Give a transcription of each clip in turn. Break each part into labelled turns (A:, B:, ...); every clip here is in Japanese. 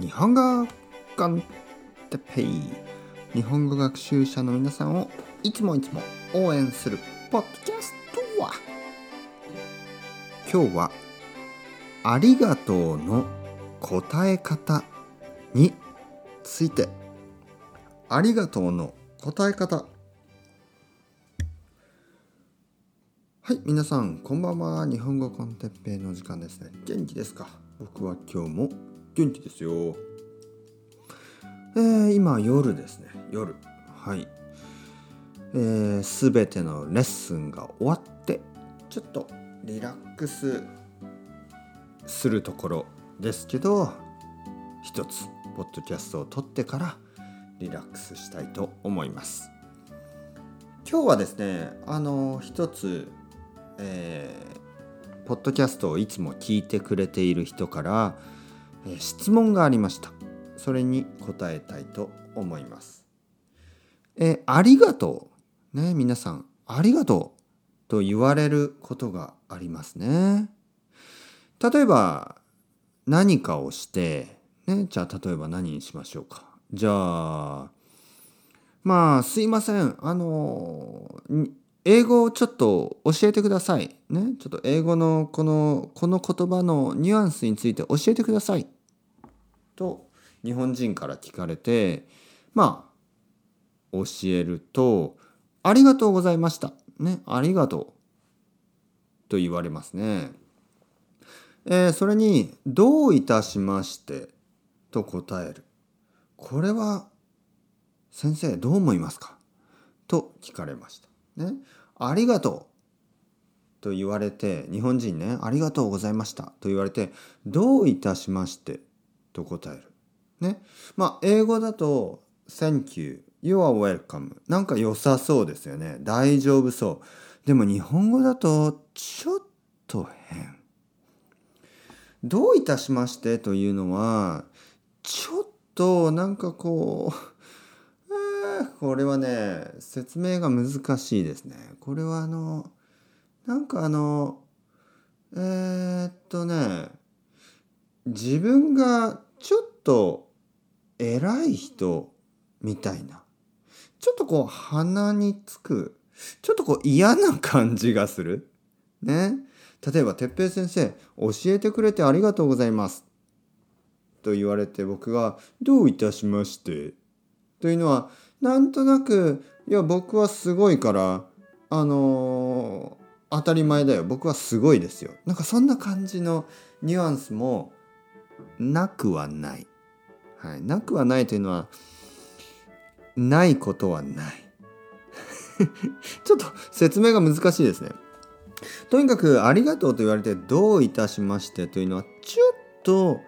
A: 日本語コンテペイ。日本語学習者の皆さんをいつもいつも応援するポッドキャストは。今日は「ありがとう」の答え方について「ありがとう」の答え方。はい皆さんこんばんは。日本語コンテッペイの時間ですね。元気ですか？僕は今日も元気ですよ。えー、今夜ですね。夜。はい。えー、すべてのレッスンが終わってちょっとリラックスするところですけど一つポッドキャストを撮ってからリラックスしたいと思います。今日はですねあの一つえー、ポッドキャストをいつも聞いてくれている人から、質問がありました。それに答えたいと思います。え、ありがとう。ね皆さんありがとう。と言われることがありますね。例えば何かをしてねじゃあ例えば何にしましょうか。じゃあまあすいません。あの英語をちょっと教えてください。ね。ちょっと英語のこの、この言葉のニュアンスについて教えてください。と、日本人から聞かれて、まあ、教えると、ありがとうございました。ね。ありがとう。と言われますね。えー、それに、どういたしまして、と答える。これは、先生、どう思いますか？と聞かれました。ね、ありがとうと言われて、日本人ね、ありがとうございましたと言われて、どういたしまして？と答える。ね。まあ、英語だと、Thank you, you are welcome なんか良さそうですよね。大丈夫そう。でも日本語だと、ちょっと変。どういたしまして？というのは、ちょっとなんかこう、これはね説明が難しいですね。これはあのなんかあのえー、っとね自分がちょっと偉い人みたいな。ちょっとこう鼻につくちょっとこう嫌な感じがする。ね。例えば哲平先生教えてくれてありがとうございます。と言われて僕が「どういたしまして」というのはなんとなくいや僕はすごいからあのー、当たり前だよ。僕はすごいですよ。なんかそんな感じのニュアンスもなくはない、はい、なくはないというのはないことはない。ちょっと説明が難しいですね。とにかく「ありがとう」と言われて「どういたしまして」というのはちょっと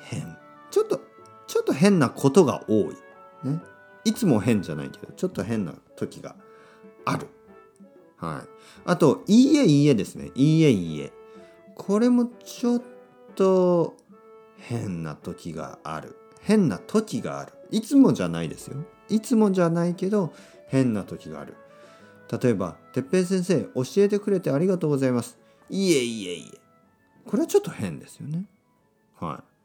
A: 変。ちょっとちょっと変なことが多い。ね。いつも変じゃないけどちょっと変な時がある。はい。あと、いいえいいえですね。いいえいいえ。これもちょっと変な時がある。変な時がある。いつもじゃないですよ。いつもじゃないけど変な時がある。例えば、てっぺい先生、教えてくれてありがとうございます。いえいえいえ。これはちょっと変ですよね。はい。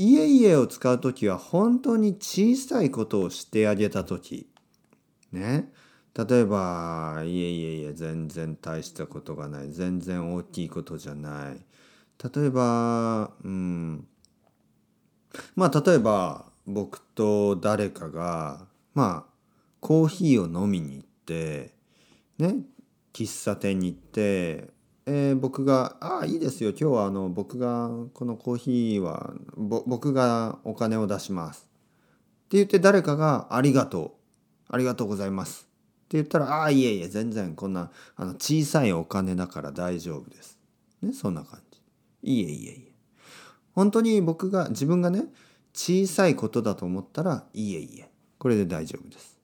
A: いえいえを使う時は本当に小さいことをしてあげた時。ね。例えば「いえいえいえ全然大したことがない。全然大きいことじゃない」例えばうん。まあ例えば僕と誰かがまあコーヒーを飲みに行ってね。喫茶店に行ってえー、僕が「ああいいですよ。今日はあの僕がこのコーヒーは僕がお金を出します」って言って誰かが「ありがとう。ありがとうございます」って言ったら「ああいえいえ全然こんなあの小さいお金だから大丈夫です」ねそんな感じ。いえいえいえ。本当に僕が自分がね小さいことだと思ったら「いえいえ」これで大丈夫です。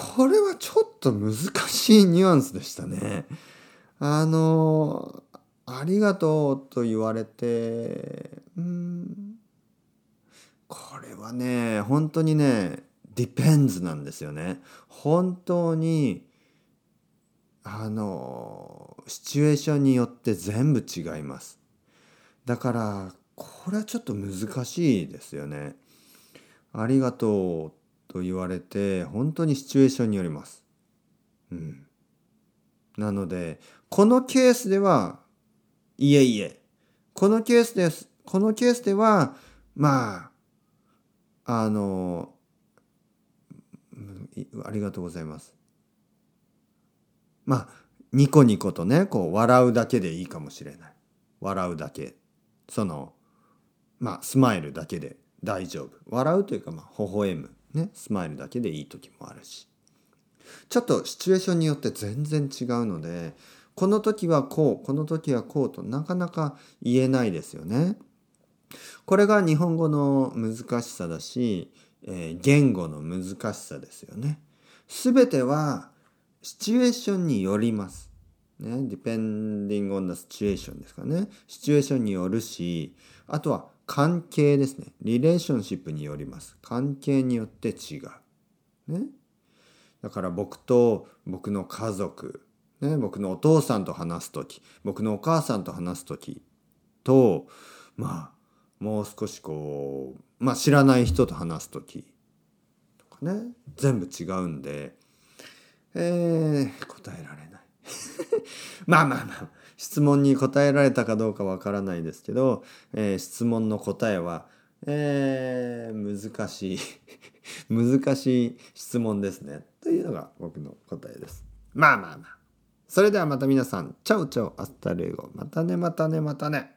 A: これはちょっと難しいニュアンスでしたね。あの、ありがとうと言われて、うん、これはね、本当にね、depends なんですよね。本当に、あの、シチュエーションによって全部違います。だから、これはちょっと難しいですよね。ありがとうと言われて本当にシチュエーションによります。うん。なのでこのケースではいえいえこのケースですこのケースではまああのありがとうございます。まあニコニコとねこう笑うだけでいいかもしれない。笑うだけ。そのまあスマイルだけで大丈夫。笑うというかまあ微笑む。ねスマイルだけでいい時もあるし。ちょっとシチュエーションによって全然違うのでこの時はこうこの時はこうとなかなか言えないですよね。これが日本語の難しさだし、えー、言語の難しさですよね。すべてはシチュエーションによります。ね、depending on the situation ですかね。シチュエーションによるし、あとは関係ですね。リレーションシップによります。関係によって違う。ね。だから僕と僕の家族、ね、僕のお父さんと話す時僕のお母さんと話す時とまあもう少しこう、まあ、知らない人と話す時とかね全部違うんで、えー、答えられない まあまあまあ質問に答えられたかどうかわからないですけど、えー、質問の答えはえー、難しい 難しい質問ですね。というのが僕の答えです。まあまあまあ。それではまた皆さん、 ciao ciao hasta luego。またねまたねまたね。